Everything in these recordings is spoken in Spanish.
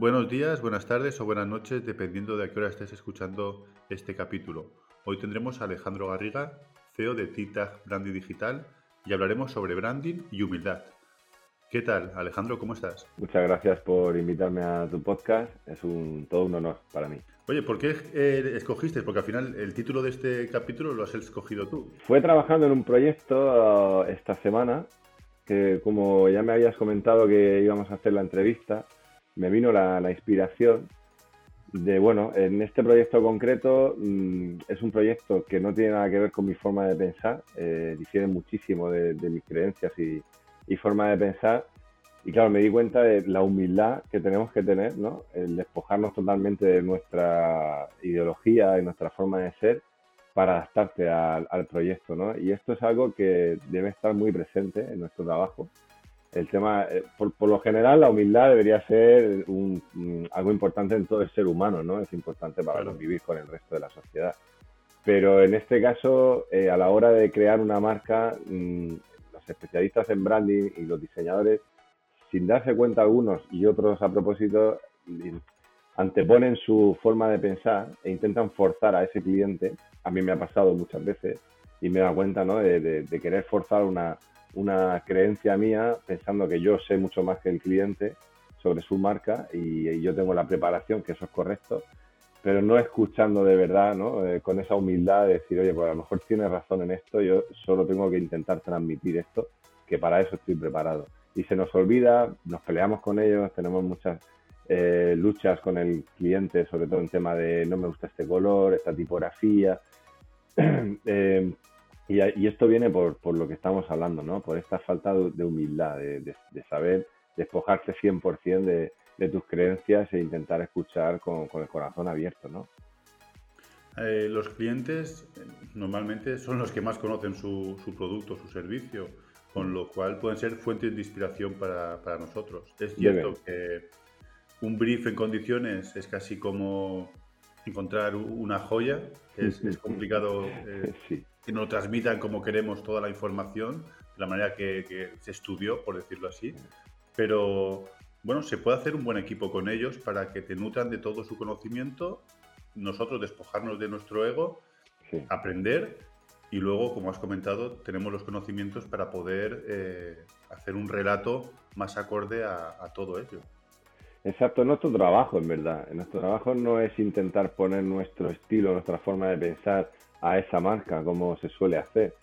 Buenos días, buenas tardes o buenas noches, dependiendo de a qué hora estés escuchando este capítulo. Hoy tendremos a Alejandro Garriga, CEO de TITAG Branding Digital, y hablaremos sobre branding y humildad. ¿Qué tal, Alejandro? ¿Cómo estás? Muchas gracias por invitarme a tu podcast. Es un, todo un honor para mí. Oye, ¿por qué eh, escogiste? Porque al final el título de este capítulo lo has escogido tú. Fue trabajando en un proyecto uh, esta semana que, como ya me habías comentado que íbamos a hacer la entrevista, me vino la, inspiración de, bueno, en este proyecto concreto mm, es un proyecto que no tiene nada que ver con mi forma de pensar, eh, difiere muchísimo de, mis creencias y, y, forma de pensar. Y claro, me di cuenta de la humildad que tenemos que tener, ¿no? El despojarnos totalmente de nuestra ideología y nuestra forma de ser para adaptarte al, al proyecto, ¿no? Y esto es algo que debe estar muy presente en nuestro trabajo el tema, eh, por, lo general, la humildad debería ser algo importante en todo el ser humano, ¿no? Es importante para vivir con el resto de la sociedad. Pero en este caso, eh, a la hora de crear una marca, mm, los especialistas en branding y los diseñadores, sin darse cuenta algunos y otros a propósito, anteponen su forma de pensar e intentan forzar a ese cliente. A mí me ha pasado muchas veces y me da cuenta, ¿no? de querer forzar una, una creencia mía pensando que yo sé mucho más que el cliente sobre su marca y, yo tengo la preparación, que eso es correcto, pero no escuchando de verdad, ¿no? Eh, con esa humildad de decir, oye, pues a lo mejor tiene razón en esto, yo solo tengo que intentar transmitir esto, que para eso estoy preparado. Y se nos olvida, nos peleamos con ellos, tenemos muchas eh, luchas con el cliente, sobre todo en tema de no me gusta este color, esta tipografía. eh, y, esto viene por, lo que estamos hablando, ¿no? Por esta falta de humildad, de, saber despojarse 100% de, de tus creencias e intentar escuchar con, el corazón abierto, ¿no? Eh, los clientes eh, normalmente son los que más conocen su, producto, su servicio, con lo cual pueden ser fuentes de inspiración para, nosotros. Es cierto que un brief en condiciones es casi como encontrar una joya, es, es complicado eh, sí que nos transmitan como queremos toda la información, de la manera que, se estudió, por decirlo así. Pero bueno, se puede hacer un buen equipo con ellos para que te nutran de todo su conocimiento, nosotros despojarnos de nuestro ego, aprender y luego, como has comentado, tenemos los conocimientos para poder eh, hacer un relato más acorde a, a todo ello. Exacto, nuestro trabajo, en verdad. Nuestro trabajo no es intentar poner nuestro estilo, nuestra forma de pensar a esa marca, como se suele hacer,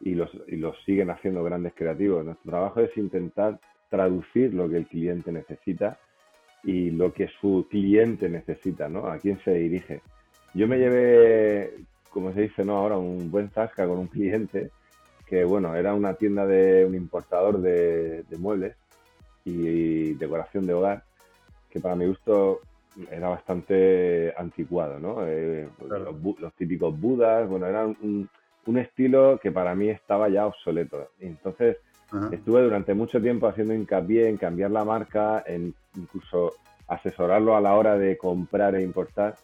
y los, y los siguen haciendo grandes creativos. Nuestro trabajo es intentar traducir lo que el cliente necesita y lo que su cliente necesita, ¿no? A quién se dirige. Yo me llevé, como se dice, ¿no? Ahora un buen zasca con un cliente que, bueno, era una tienda de un importador de, muebles y decoración de hogar, que para mi gusto era bastante anticuado, ¿no? Eh, los, típicos budas, bueno, era un, estilo que para mí estaba ya obsoleto. Entonces, estuve durante mucho tiempo haciendo hincapié en cambiar la marca, en incluso asesorarlo a la hora de comprar e importar.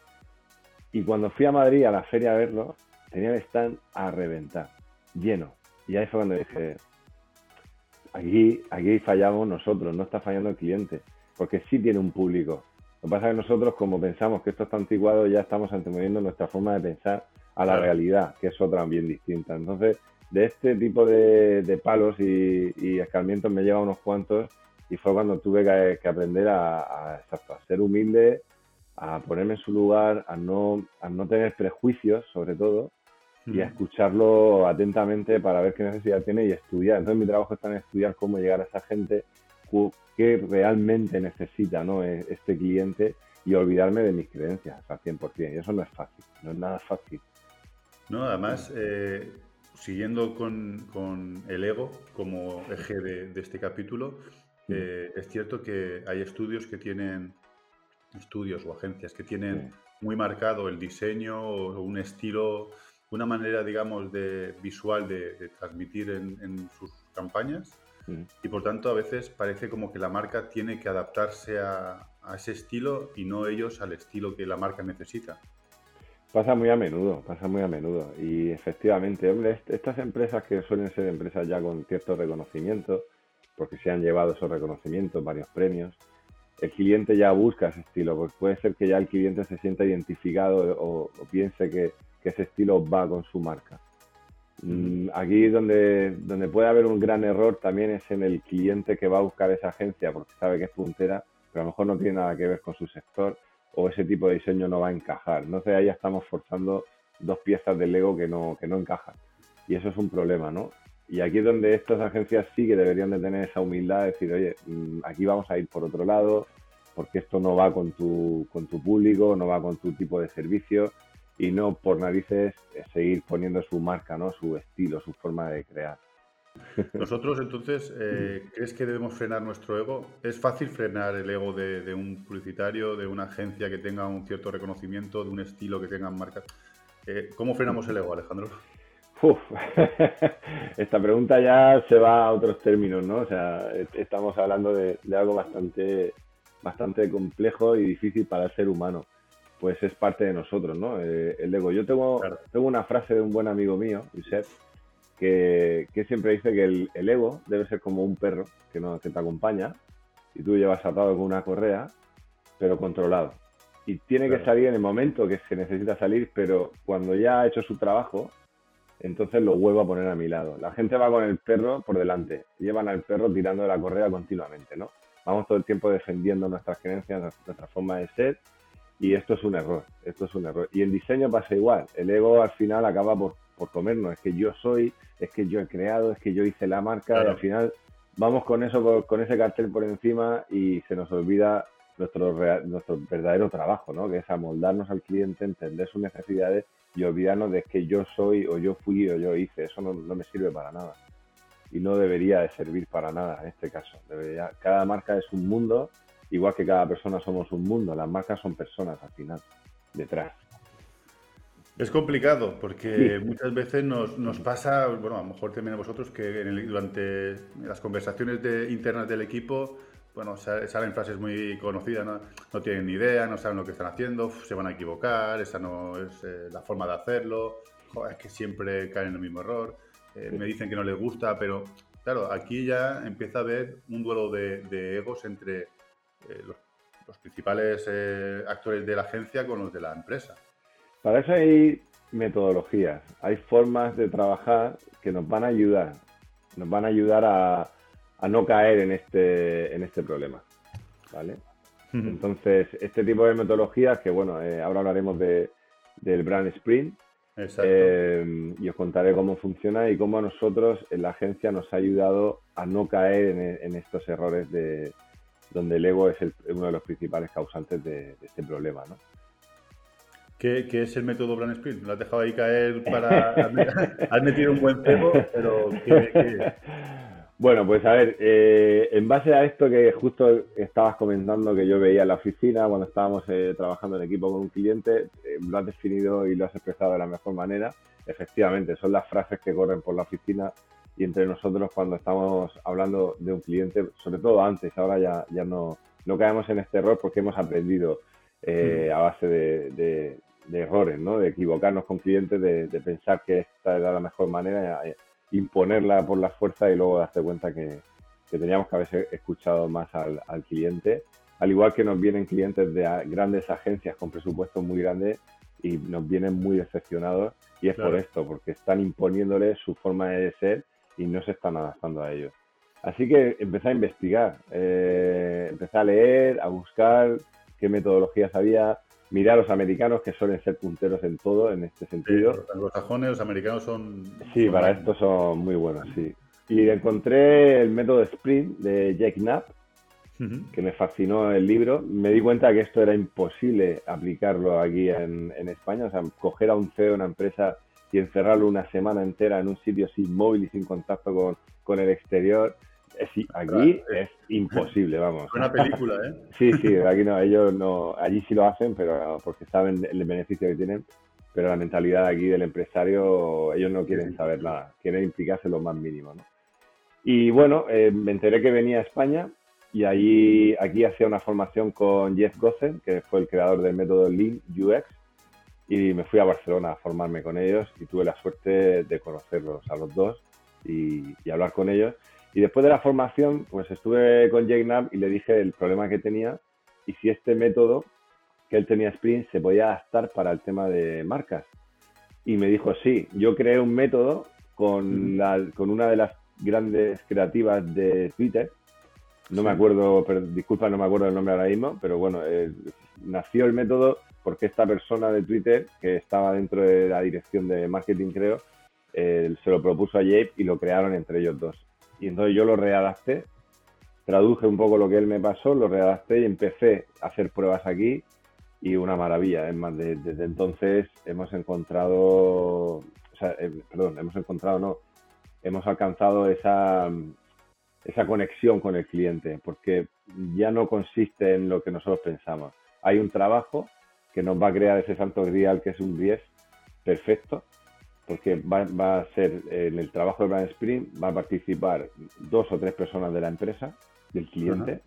Y cuando fui a Madrid a la feria a verlo, tenía el stand a reventar, lleno. Y ahí fue cuando dije, aquí, aquí fallamos nosotros, no está fallando el cliente, porque sí tiene un público lo que pasa es que nosotros, como pensamos que esto está antiguado, ya estamos antemoviendo nuestra forma de pensar a la realidad, que es otra bien distinta. Entonces, de este tipo de, palos y, escarmientos me lleva unos cuantos y fue cuando tuve que, aprender a, ser humilde, a ponerme en su lugar, a no, a no tener prejuicios sobre todo y a escucharlo atentamente para ver qué necesidad tiene y estudiar. Entonces mi trabajo está en estudiar cómo llegar a esa gente qué realmente necesita ¿no? E, este cliente y olvidarme de mis creencias al 100%. Y eso no es fácil, no es nada fácil. No, además, eh, siguiendo con, el ego como eje de, este capítulo, eh, es cierto que hay estudios que tienen, estudios o agencias que tienen muy marcado el diseño o un estilo, una manera, digamos, de visual de, transmitir en sus campañas y por tanto, a veces parece como que la marca tiene que adaptarse a, ese estilo y no ellos al estilo que la marca necesita. Pasa muy a menudo, pasa muy a menudo. Y efectivamente, hombre, estas empresas que suelen ser empresas ya con cierto reconocimiento, porque se han llevado esos reconocimientos, varios premios, el cliente ya busca ese estilo, pues puede ser que ya el cliente se sienta identificado o, piense que, ese estilo va con su marca. Mm, aquí donde, donde puede haber un gran error también es en el cliente que va a buscar esa agencia porque sabe que es puntera, pero a lo mejor no tiene nada que ver con su sector o ese tipo de diseño no va a encajar. Entonces ahí ya estamos forzando dos piezas del Lego que no, que no encajan. Y eso es un problema, ¿no? Y aquí es donde estas agencias sí que deberían de tener esa humildad de decir, oye, mm, aquí vamos a ir por otro lado, porque esto no va con tu, con tu público, no va con tu tipo de servicio y no por narices eh, seguir poniendo su marca, ¿no? su estilo, su forma de crear. Nosotros entonces, eh, ¿crees que debemos frenar nuestro ego? ¿Es fácil frenar el ego de, un publicitario, de una agencia que tenga un cierto reconocimiento, de un estilo que tenga marca? Eh, ¿Cómo frenamos el ego, Alejandro? Uf, esta pregunta ya se va a otros términos, ¿no? O sea, estamos hablando de, algo bastante, bastante complejo y difícil para el ser humano. Pues es parte de nosotros, ¿no? Eh, el ego. Yo tengo, tengo una frase de un buen amigo mío, Josep, que, que siempre dice que el, ego debe ser como un perro que, no, que te acompaña y tú llevas atado con una correa, pero controlado. Y tiene que salir en el momento que se necesita salir, pero cuando ya ha hecho su trabajo, entonces lo vuelvo a poner a mi lado. La gente va con el perro por delante, llevan al perro tirando de la correa continuamente, ¿no? Vamos todo el tiempo defendiendo nuestras creencias, nuestra forma de ser, y esto es un error, esto es un error. Y en diseño pasa igual, el ego al final acaba por, comernos, es que yo soy, es que yo he creado, es que yo hice la marca, y al final vamos con eso, con ese cartel por encima y se nos olvida nuestro, nuestro verdadero trabajo, ¿no? Que es amoldarnos al cliente, entender sus necesidades y olvidarnos de que yo soy o yo fui o yo hice. Eso no, me sirve para nada. Y no debería de servir para nada en este caso. Debería, cada marca es un mundo, igual que cada persona somos un mundo. Las marcas son personas al final, detrás. Es complicado porque muchas veces nos, nos, pasa, bueno, a lo mejor también a vosotros, que durante las conversaciones de, internas del equipo bueno, salen frases muy conocidas, ¿no? tienen ni idea, no saben lo que están haciendo, se van a equivocar, esa no es eh, la forma de hacerlo, es que siempre caen en el mismo error, eh, me dicen que no les gusta, pero claro, aquí ya empieza a haber un duelo de, egos entre eh, los, los, principales actores de la agencia con los de la empresa. Para eso hay metodologías, hay formas de trabajar que nos van a ayudar, nos van a ayudar a a no caer en este, en este problema. ¿vale? Entonces, este tipo de metodologías, que bueno, eh, ahora hablaremos de, del Brand Sprint, eh, y os contaré cómo funciona y cómo a nosotros en la agencia nos ha ayudado a no caer en, estos errores de donde el ego es uno de los principales causantes de, este problema. ¿no? ¿Qué, es el método Brand Sprint? Me lo has dejado ahí caer para... has metido un buen cebo, pero ¿qué, bueno, pues a ver, eh, en base a esto que justo estabas comentando que yo veía en la oficina cuando estábamos eh, trabajando en equipo con un cliente, eh, lo has definido y lo has expresado de la mejor manera. Efectivamente, son las frases que corren por la oficina y entre nosotros cuando estamos hablando de un cliente, sobre todo antes, ahora ya, ya no, no caemos en este error porque hemos aprendido hmm. a base de, errores, ¿no? de equivocarnos con clientes, de, de, pensar que esta era la mejor manera imponerla por la fuerza y luego darte cuenta que, teníamos que haber escuchado más al, cliente. Al igual que nos vienen clientes de grandes agencias con presupuestos muy grandes y nos vienen muy decepcionados y es por esto, porque están imponiéndole su forma de ser y no se están adaptando a ellos. Así que empecé a investigar, eh, empecé a leer, a buscar qué metodologías había, mirar a los americanos que suelen ser punteros en todo en este sentido. los sajones, los americanos son... Sí, para esto son muy buenos, sí. Y encontré el método Sprint de Jack Knapp, que me fascinó el libro. Me di cuenta que esto era imposible aplicarlo aquí en, España, o sea, coger a un CEO de una empresa y encerrarlo una semana entera en un sitio sin móvil y sin contacto con, con el exterior eh, sí, aquí es imposible, vamos. Una película, ¿eh? Sí, sí, aquí no, ellos no, allí sí lo hacen, pero porque saben el beneficio que tienen, pero la mentalidad aquí del empresario, ellos no quieren saber nada, quieren implicarse lo más mínimo, ¿no? Y bueno, eh, me enteré que venía a España y allí, aquí hacía una formación con Jeff Gossen, que fue el creador del método Lean UX, y me fui a Barcelona a formarme con ellos y tuve la suerte de conocerlos a los dos y, y hablar con ellos. Y después de la formación, pues estuve con Jake Knapp y le dije el problema que tenía y si este método que él tenía Sprint se podía adaptar para el tema de marcas. Y me dijo, sí, yo creé un método con, la, con una de las grandes creativas de Twitter. No me acuerdo, pero, disculpa, no me acuerdo el nombre ahora mismo, pero bueno, eh, nació el método porque esta persona de Twitter, que estaba dentro de la dirección de marketing, creo, eh, se lo propuso a Jape y lo crearon entre ellos dos. Y entonces yo lo readapté, traduje un poco lo que él me pasó, lo readapté y empecé a hacer pruebas aquí y una maravilla. Es más, desde entonces hemos encontrado, o sea, eh, perdón, hemos encontrado, no, hemos alcanzado esa, esa conexión con el cliente, porque ya no consiste en lo que nosotros pensamos. Hay un trabajo que nos va a crear ese santo grial que es un 10 perfecto, porque va, va, a ser en el trabajo de Brand Sprint, va a participar dos o tres personas de la empresa, del cliente,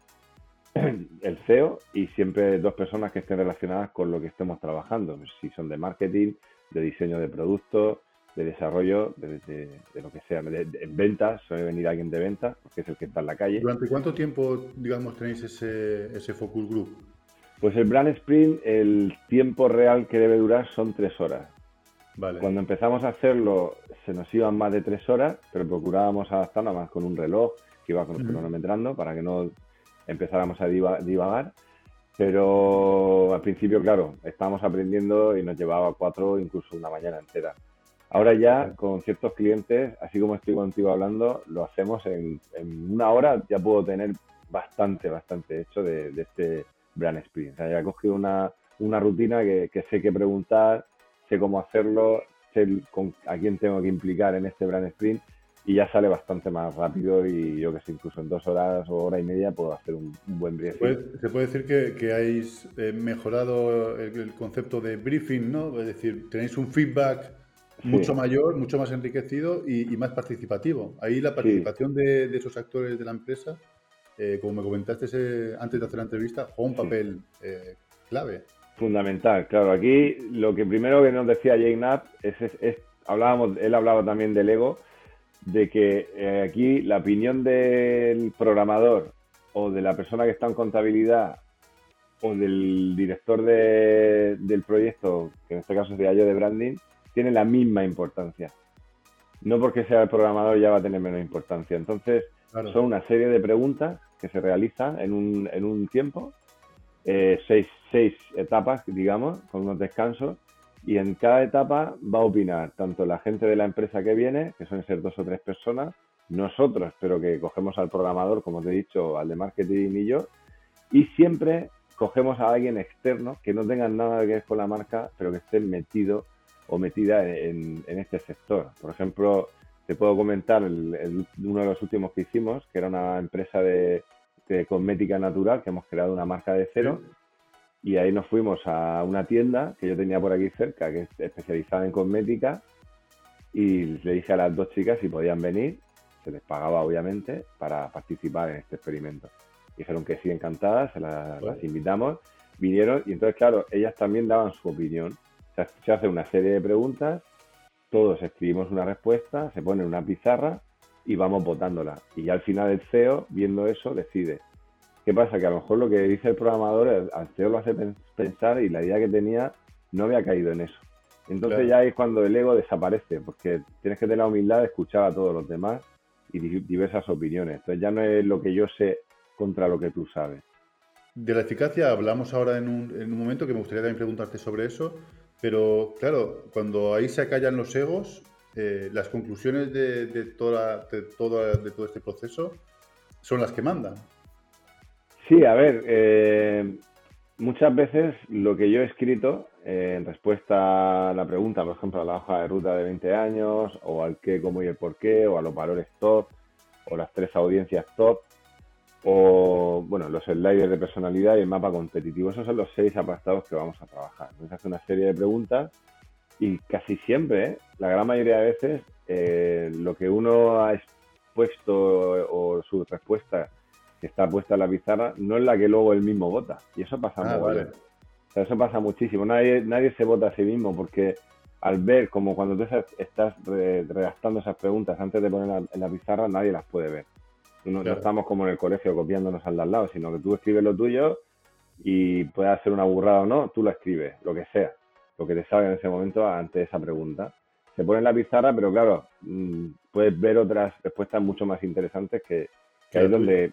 el CEO y siempre dos personas que estén relacionadas con lo que estemos trabajando, si son de marketing, de diseño de productos, de desarrollo, de, lo que sea, de, ventas, suele venir alguien de ventas, porque es el que está en la calle. ¿Durante cuánto tiempo, digamos, tenéis ese, ese focus group? Pues el Brand Sprint, el tiempo real que debe durar son tres horas. Vale. Cuando empezamos a hacerlo, se nos iban más de tres horas, pero procurábamos adaptarnos más con un reloj que iba cronometrando para que no empezáramos a divagar. Pero al principio, claro, estábamos aprendiendo y nos llevaba cuatro, incluso una mañana entera. Ahora ya con ciertos clientes, así como estoy contigo hablando, lo hacemos en, una hora, ya puedo tener bastante, bastante hecho de, este brand sprint. O sea, ya he cogido una, una rutina que, sé qué preguntar, sé cómo hacerlo, sé con, a quién tengo que implicar en este brand sprint y ya sale bastante más rápido y yo que sé, incluso en dos horas o hora y media puedo hacer un, buen briefing. Se puede, decir que, que habéis eh, mejorado el, concepto de briefing, ¿no? Es decir, tenéis un feedback mucho mayor, mucho más enriquecido y, más participativo. Ahí la participación de, esos actores de la empresa, eh, como me comentaste antes de hacer la entrevista, juega un papel eh, clave. Fundamental, claro. Aquí lo que primero que nos decía Jake Knapp es, es, hablábamos, él hablaba también del ego de que eh, aquí la opinión del programador o de la persona que está en contabilidad o del director del proyecto, que en este caso sería yo de branding, tiene la misma importancia. No porque sea el programador ya va a tener menos importancia. Entonces, son una serie de preguntas que se realizan en un, en un tiempo, eh, seis, seis etapas, digamos, con unos descansos, y en cada etapa va a opinar tanto la gente de la empresa que viene, que suelen ser dos o tres personas, nosotros, pero que cogemos al programador, como te he dicho, al de marketing y yo, y siempre cogemos a alguien externo que no tenga nada que ver con la marca, pero que esté metido o metida en, este sector. Por ejemplo, te puedo comentar uno de los últimos que hicimos, que era una empresa de, cosmética natural, que hemos creado una marca de cero, y ahí nos fuimos a una tienda que yo tenía por aquí cerca, que es especializada en cosmética, y le dije a las dos chicas si podían venir, se les pagaba obviamente, para participar en este experimento. Dijeron que sí, encantadas, se las, invitamos, vinieron y entonces, claro, ellas también daban su opinión. Se hace una serie de preguntas, todos escribimos una respuesta, se pone en una pizarra y vamos votándola. Y ya al final el CEO, viendo eso, decide ¿Qué pasa? Que a lo mejor lo que dice el programador al CEO lo hace pensar y la idea que tenía no había caído en eso. Entonces ya es cuando el ego desaparece, porque tienes que tener la humildad de escuchar a todos los demás y diversas opiniones. Entonces ya no es lo que yo sé contra lo que tú sabes. De la eficacia hablamos ahora en un, momento que me gustaría también preguntarte sobre eso, pero claro, cuando ahí se acallan los egos, eh, las conclusiones de, de, toda, de, de todo este proceso son las que mandan. Sí, a ver, eh, muchas veces lo que yo he escrito eh, en respuesta a la pregunta, por ejemplo, a la hoja de ruta de 20 años, o al qué, cómo y el por qué, o a los valores top, o las tres audiencias top, o bueno, los sliders de personalidad y el mapa competitivo. Esos son los seis apartados que vamos a trabajar. Nos hace una serie de preguntas y casi siempre, la gran mayoría de veces, eh, lo que uno ha expuesto o su respuesta que está puesta en la pizarra no es la que luego él mismo vota. Y eso pasa ah, eso pasa muchísimo. Nadie, nadie se vota a sí mismo porque al ver como cuando tú estás redactando esas preguntas antes de ponerlas en la pizarra, nadie las puede ver. No, estamos como en el colegio copiándonos al de al lado, sino que tú escribes lo tuyo y puede ser una burrada o no, tú lo escribes, lo que sea, lo que te salga en ese momento ante esa pregunta. Se pone en la pizarra, pero claro, mm, puedes ver otras respuestas mucho más interesantes que, que ahí es donde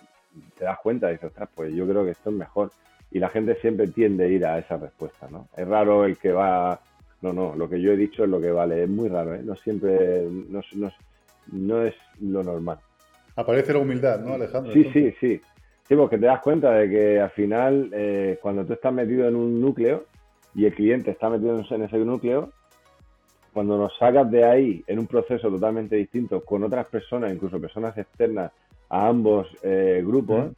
te das cuenta y dices, ostras, pues yo creo que esto es mejor. Y la gente siempre tiende a ir a esa respuesta, ¿no? Es raro el que va, no, no, lo que yo he dicho es lo que vale, es muy raro, ¿eh? No siempre, no, no, no es lo normal. Aparece la humildad, ¿no, Alejandro? Sí, sí, sí. Sí, porque te das cuenta de que al final, eh, cuando tú estás metido en un núcleo y el cliente está metido en ese núcleo, cuando nos sacas de ahí en un proceso totalmente distinto con otras personas, incluso personas externas a ambos eh, grupos,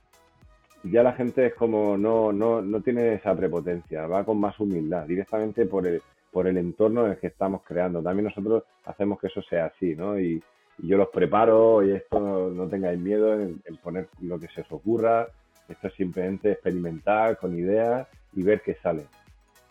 ya la gente es como no, no, no tiene esa prepotencia, va con más humildad, directamente por el, por el entorno en el que estamos creando. También nosotros hacemos que eso sea así, ¿no? Y, yo los preparo y esto no, tengáis miedo en, poner lo que se os ocurra, esto es simplemente experimentar con ideas y ver qué sale.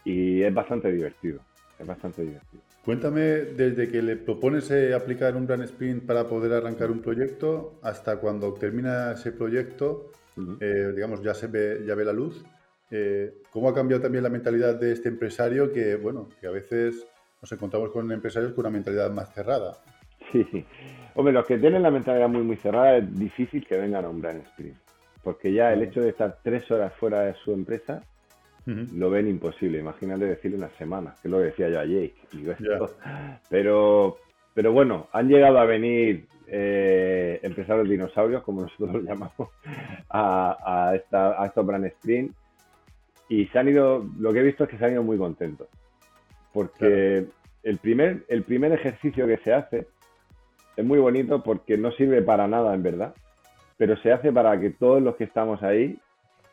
Y es bastante divertido, es bastante divertido. Cuéntame desde que le propones eh, aplicar un Brand Sprint para poder arrancar un proyecto hasta cuando termina ese proyecto, eh, digamos, ya se ve, ya ve la luz. Eh, ¿Cómo ha cambiado también la mentalidad de este empresario que, bueno, que a veces nos encontramos con empresarios con una mentalidad más cerrada? Sí, hombre, los que tienen la mentalidad muy, muy cerrada es difícil que vengan a un Brand Sprint, porque ya el hecho de estar tres horas fuera de su empresa lo ven imposible. Imagínate decirle una semana, que es lo que decía yo a Jake. Pero, pero bueno, han llegado a venir eh, empresarios dinosaurios, como nosotros los llamamos, a, esta, a estos Brand Sprint. Y se han ido, lo que he visto es que se han ido muy contentos. Porque el, primer, el primer ejercicio que se hace es muy bonito porque no sirve para nada en verdad, pero se hace para que todos los que estamos ahí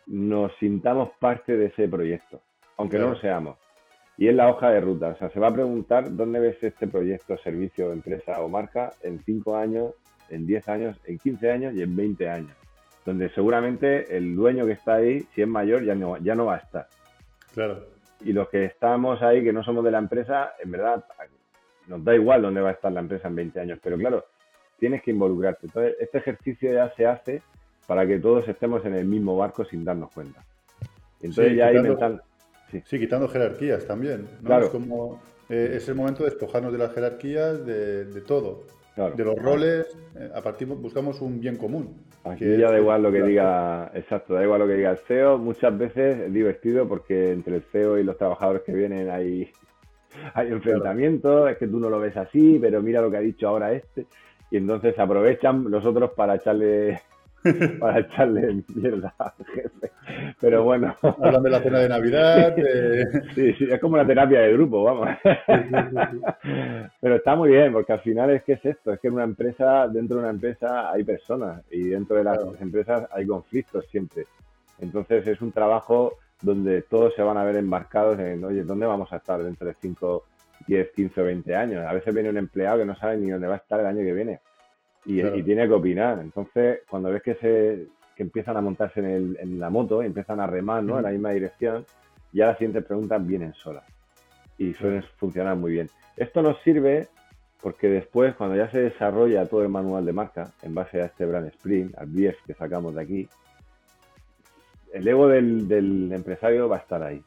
nos sintamos parte de ese proyecto, aunque no lo seamos. Y es la hoja de ruta, o sea, se va a preguntar dónde ves este proyecto, servicio, empresa o marca en 5 años, en 10 años, en 15 años y en 20 años. Donde seguramente el dueño que está ahí, si es mayor, ya no, ya no va a estar. Claro. Y los que estamos ahí, que no somos de la empresa, en verdad, nos da igual dónde va a estar la empresa en 20 años. Pero claro, tienes que involucrarte. Entonces, este ejercicio ya se hace para que todos estemos en el mismo barco sin darnos cuenta. Entonces ya quitando, mental... Sí. quitando jerarquías también. Claro. Es como eh, es el momento de despojarnos de las jerarquías, de, todo. De los roles, eh, a partir buscamos un bien común. Aquí ya da igual lo que diga, exacto, da igual lo que diga el CEO. Muchas veces es divertido porque entre el CEO y los trabajadores que vienen hay, hay enfrentamientos, es que tú no lo ves así, pero mira lo que ha dicho ahora este. Y entonces aprovechan los otros para echarle para echarle mierda al jefe. Pero bueno. Hablan de la cena de Navidad. Sí, sí, es como una terapia de grupo, vamos. Pero está muy bien, porque al final es que es esto, es que en una empresa, dentro de una empresa hay personas y dentro de las empresas hay conflictos siempre. Entonces es un trabajo donde todos se van a ver embarcados en, oye, ¿dónde vamos a estar dentro de 5, 10, 15 o 20 años? A veces viene un empleado que no sabe ni dónde va a estar el año que viene y, tiene que opinar. Entonces, cuando ves que se que empiezan a montarse en, el, en la moto, y empiezan a remar ¿no? en la misma dirección, ya las siguientes preguntas vienen solas y suelen funcionar muy bien. Esto nos sirve porque después, cuando ya se desarrolla todo el manual de marca en base a este brand sprint, al BIEF que sacamos de aquí, el ego del, del empresario va a estar ahí.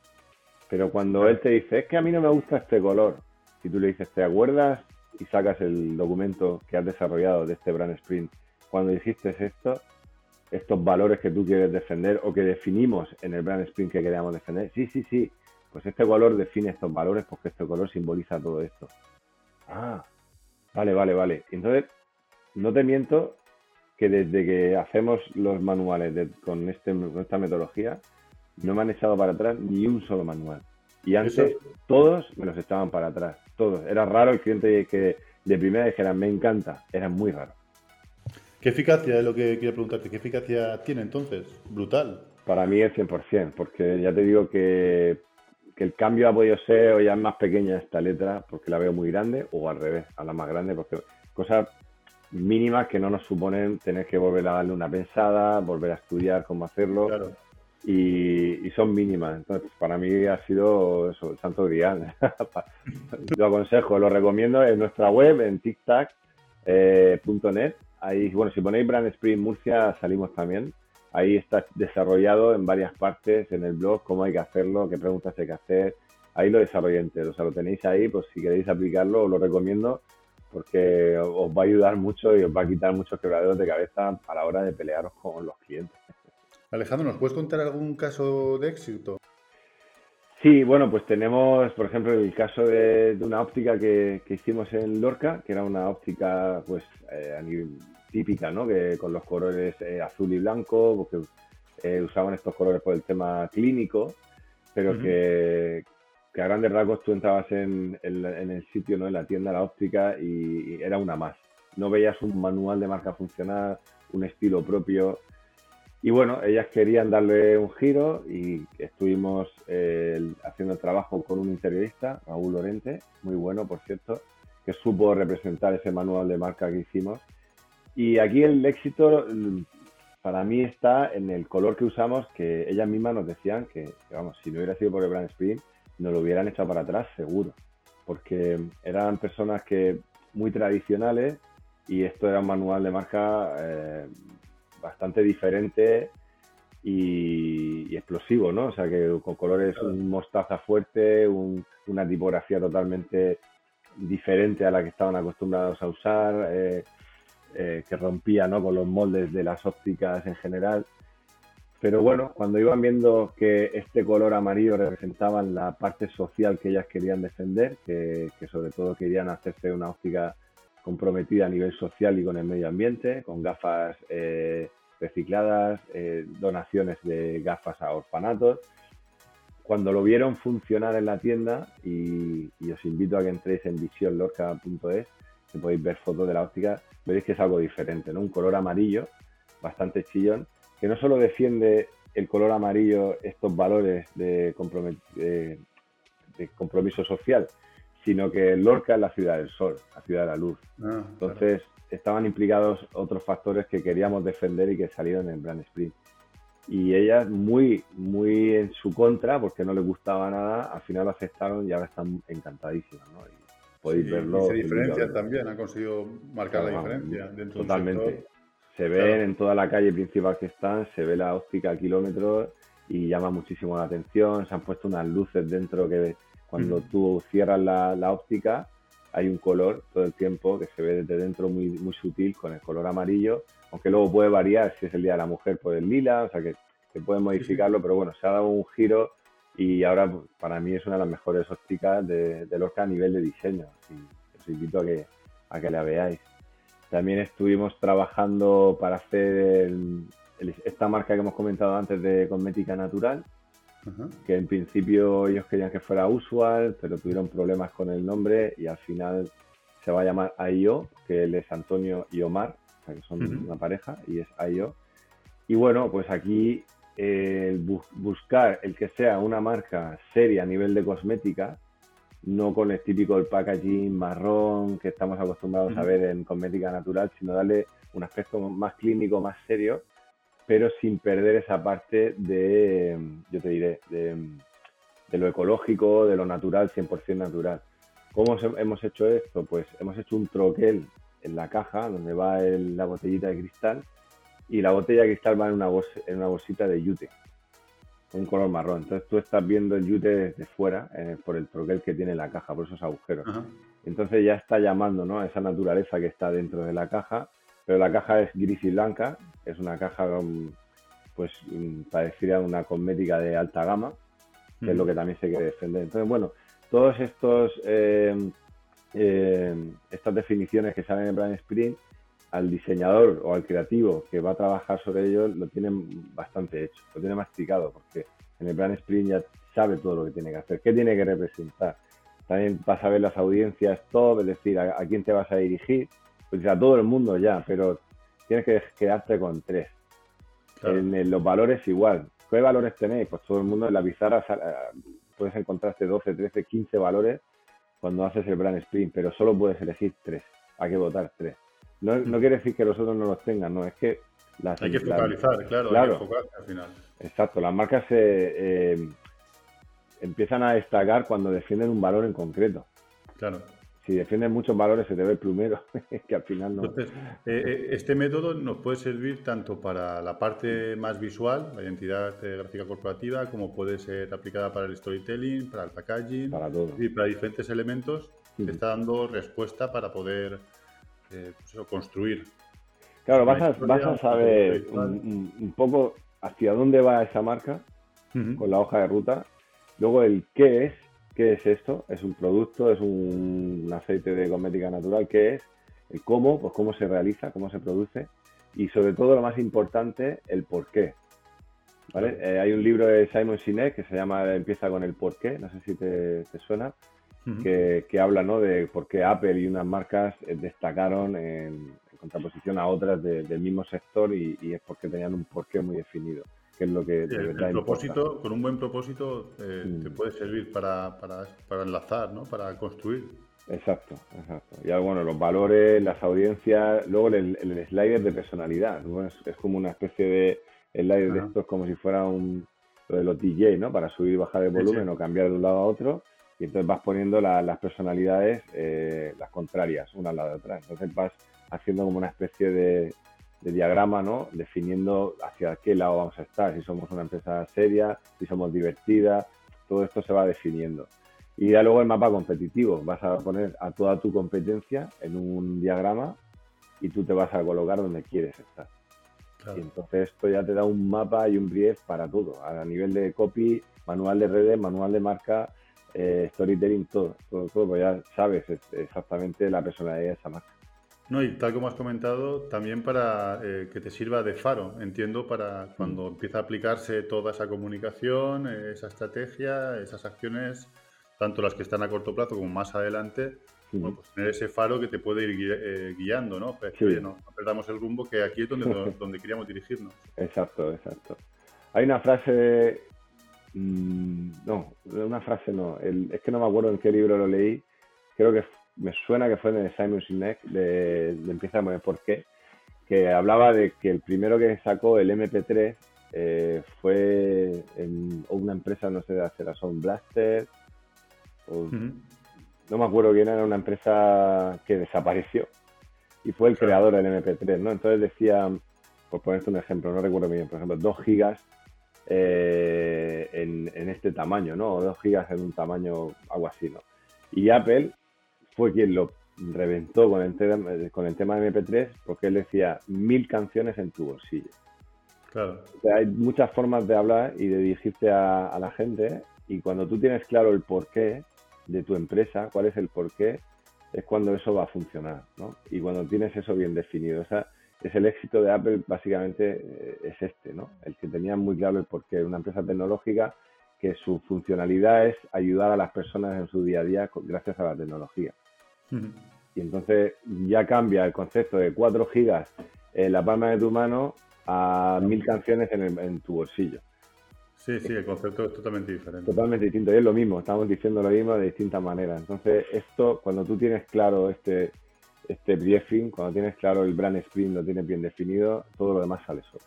Pero cuando él te dice, es que a mí no me gusta este color, y tú le dices, ¿te acuerdas y sacas el documento que has desarrollado de este brand sprint, cuando dijiste esto, estos valores que tú quieres defender o que definimos en el brand sprint que queríamos defender, sí, sí, sí, pues este color define estos valores porque este color simboliza todo esto. Ah, vale, vale, vale. Entonces, no te miento que desde que hacemos los manuales con, este, esta metodología, no me han echado para atrás ni un solo manual. Y antes todos me los echaban para atrás, todos. Era raro el cliente que de primera dijera, me encanta, era muy raro. ¿Qué eficacia es lo que quiero preguntarte? ¿Qué eficacia tiene entonces? Brutal. Para mí es 100%, porque ya te digo que, el cambio ha podido ser o ya es más pequeña esta letra porque la veo muy grande o al revés, a la más grande, porque cosas mínimas que no nos suponen tener que volver a darle una pensada, volver a estudiar cómo hacerlo. Claro y, son mínimas. Entonces, para mí ha sido eso, el santo grial. lo aconsejo, lo recomiendo en nuestra web, en tictac.net. Eh, Ahí, bueno, si ponéis Brand Spring Murcia, salimos también. ahí está desarrollado en varias partes en el blog, cómo hay que hacerlo, qué preguntas hay que hacer. Ahí lo desarrollé entero, o sea, lo tenéis ahí, pues si queréis aplicarlo, os lo recomiendo porque os va a ayudar mucho y os va a quitar muchos quebraderos de cabeza a la hora de pelearos con los clientes. Alejandro, ¿nos puedes contar algún caso de éxito? Sí, bueno, pues tenemos, por ejemplo, el caso de, una óptica que, hicimos en Lorca, que era una óptica pues eh, típica, ¿no? Que con los colores eh, azul y blanco, porque eh, usaban estos colores por el tema clínico, pero que, a grandes rasgos tú entrabas en, el sitio, ¿no? En la tienda, la óptica, y, era una más. No veías un manual de marca funcional, un estilo propio, y bueno, ellas querían darle un giro y estuvimos eh, haciendo el trabajo con un interiorista, Raúl Lorente, muy bueno, por cierto, que supo representar ese manual de marca que hicimos. Y aquí el éxito mm, para mí está en el color que usamos, que ellas mismas nos decían que, vamos, si no hubiera sido por el Brand Spring, nos lo hubieran echado para atrás seguro, porque eran personas que muy tradicionales y esto era un manual de marca eh, bastante diferente y, explosivo, ¿no? O sea, que con colores, un mostaza fuerte, una tipografía totalmente diferente a la que estaban acostumbrados a usar, eh, eh, que rompía ¿no? con los moldes de las ópticas en general. Pero bueno, cuando iban viendo que este color amarillo representaba la parte social que ellas querían defender, que, sobre todo querían hacerse una óptica comprometida a nivel social y con el medio ambiente, con gafas eh, recicladas, eh, donaciones de gafas a orfanatos. Cuando lo vieron funcionar en la tienda, y, os invito a que entréis en visionlorca.es, que podéis ver fotos de la óptica, veréis que es algo diferente, ¿no? Un color amarillo, bastante chillón, que no solo defiende el color amarillo estos valores de, de compromiso social, sino que Lorca es la ciudad del sol, la ciudad de la luz. Ah, Entonces, estaban implicados otros factores que queríamos defender y que salieron en Brand Sprint. Y ellas muy, muy en su contra, porque no les gustaba nada, al final lo aceptaron y ahora están encantadísimas, ¿no? Y podéis verlo. Y se diferencia también, han conseguido marcar la diferencia dentro Totalmente. Se ven en toda la calle principal que están, se ve la óptica a kilómetros y llama muchísimo la atención. Se han puesto unas luces dentro que cuando tú cierras la, la óptica, hay un color todo el tiempo que se ve desde dentro muy, muy sutil con el color amarillo, aunque luego puede variar si es el Día de la Mujer por el lila, o sea que se puede modificarlo, pero bueno, se ha dado un giro y ahora para mí es una de las mejores ópticas de, de Lorca a nivel de diseño y os invito a que, a que la veáis. También estuvimos trabajando para hacer esta marca que hemos comentado antes de cosmética natural, que en principio ellos querían que fuera usual, pero tuvieron problemas con el nombre y al final se va a llamar AIO, que él es Antonio y Omar, o sea que son una pareja y es AIO. Y bueno, pues aquí el buscar el que sea una marca seria a nivel de cosmética, no con el típico el packaging marrón que estamos acostumbrados a ver en cosmética natural, sino darle un aspecto más clínico, más serio pero sin perder esa parte de, yo te diré, de, lo ecológico, de lo natural, 100% natural. ¿Cómo hemos hecho esto? Pues hemos hecho un troquel en la caja donde va la botellita de cristal y la botella de cristal va en una, en una bolsita de yute, un color marrón. Entonces tú estás viendo el yute desde fuera eh, por el troquel que tiene la caja, por esos agujeros. Entonces ya está llamando ¿no? a esa naturaleza que está dentro de la caja pero la caja es gris y blanca, es una caja pues parecida a una cosmética de alta gama, que es lo que también se quiere defender. Entonces, bueno, todos estos eh, eh, estas definiciones que salen en Brand Sprint, al diseñador o al creativo que va a trabajar sobre ello lo tienen bastante hecho, lo tiene masticado, porque en el Brand Sprint ya sabe todo lo que tiene que hacer, qué tiene que representar. También vas a ver las audiencias todo, es decir, a quién te vas a dirigir, pues a todo el mundo ya, pero tienes que quedarte con tres. En, los valores igual. ¿Qué valores tenéis? Pues todo el mundo en la pizarra eh, puedes encontrarte 12, 13, 15 valores cuando haces el brand sprint, pero solo puedes elegir tres. Hay que votar tres. No, no quiere decir que los otros no los tengan, no, es que las, hay que focalizar, claro, claro, hay que enfocarse al final. Exacto, las marcas se eh, empiezan a destacar cuando defienden un valor en concreto. Claro si defiendes muchos valores se te ve el plumero, que al final no. Entonces, eh, eh, este método nos puede servir tanto para la parte más visual, la identidad gráfica corporativa, como puede ser aplicada para el storytelling, para el packaging para todo. y para diferentes elementos. Te está dando respuesta para poder pues construir. Claro, vas a, vas a saber un, poco hacia dónde va esa marca con la hoja de ruta. Luego el qué es, qué es esto, es un producto, es un, aceite de cosmética natural, qué es, el cómo, pues cómo se realiza, cómo se produce y sobre todo lo más importante, el por qué. ¿Vale? Eh, hay un libro de Simon Sinek que se llama Empieza con el por qué, no sé si te, suena, que, habla ¿no? de por qué Apple y unas marcas eh, destacaron en, contraposición a otras del mismo sector y, y, es porque tenían un porqué muy definido que es lo que el, propósito, Con un buen propósito eh, mm. te puede servir para, para, enlazar, ¿no? Para construir. Exacto, exacto. Y bueno, los valores, las audiencias, luego el, slider de personalidad. es, como una especie de slider de estos como si fuera un lo de los DJ, ¿no? Para subir y bajar el volumen o cambiar de un lado a otro. Y entonces vas poniendo las personalidades, eh, las contrarias, una al lado de otra. Entonces vas haciendo como una especie de, de diagrama, ¿no? Definiendo hacia qué lado vamos a estar, si somos una empresa seria, si somos divertida, todo esto se va definiendo. Y ya luego el mapa competitivo, vas a poner a toda tu competencia en un diagrama y tú te vas a colocar donde quieres estar. Y entonces esto ya te da un mapa y un brief para todo, a nivel de copy, manual de redes, manual de marca, eh, storytelling, todo, todo, todo, pues ya sabes exactamente la personalidad de esa marca. No, y tal como has comentado, también para eh, que te sirva de faro, entiendo, para cuando mm. empieza a aplicarse toda esa comunicación, esa estrategia, esas acciones, tanto las que están a corto plazo como más adelante, pues tener ese faro que te puede ir eh, guiando, ¿no? Pues, no, perdamos el rumbo, que aquí es donde, donde queríamos dirigirnos. Exacto, exacto. Hay una frase, mm, no, una frase no, es que no me acuerdo en qué libro lo leí, creo que me suena que fue de Simon Sinek, de, de Empieza a poner por qué, que hablaba de que el primero que sacó el MP3 eh, fue en una empresa, no sé, a Sound Blaster, no me acuerdo quién era, una empresa que desapareció. Y fue el creador del MP3, ¿no? Entonces decía, por ponerte un ejemplo, no recuerdo bien, por ejemplo, 2 gigas eh, en, en, este tamaño, ¿no? O 2 gigas en un tamaño, algo así, ¿no? Y Apple fue quien lo reventó con el, tema, con el tema de MP3 porque él decía mil canciones en tu bolsillo. Claro. hay muchas formas de hablar y de dirigirte a, la gente y cuando tú tienes claro el porqué de tu empresa, cuál es el porqué, es cuando eso va a funcionar, ¿no? Y cuando tienes eso bien definido. O sea, es el éxito de Apple básicamente eh, es este, ¿no? El que tenía muy claro el porqué. Una empresa tecnológica que su funcionalidad es ayudar a las personas en su día a día gracias a la tecnología. Y entonces ya cambia el concepto de 4 gigas en la palma de tu mano a mil canciones en, tu bolsillo. Sí, sí, el concepto es totalmente diferente. Totalmente distinto, y es lo mismo, estamos diciendo lo mismo de distintas maneras. Entonces, esto, cuando tú tienes claro este, este briefing, cuando tienes claro el brand sprint, lo tienes bien definido, todo lo demás sale solo.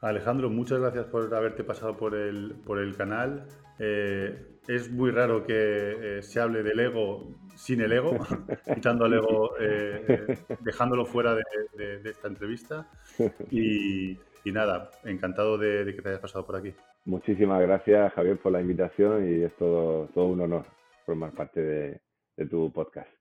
Alejandro, muchas gracias por haberte pasado por el, por el canal. Eh, es muy raro que eh, se hable del ego sin el ego, quitando el ego, eh, dejándolo fuera de, esta entrevista. Y, nada, encantado de, que te hayas pasado por aquí. Muchísimas gracias, Javier, por la invitación y es todo, todo un honor formar parte de tu podcast.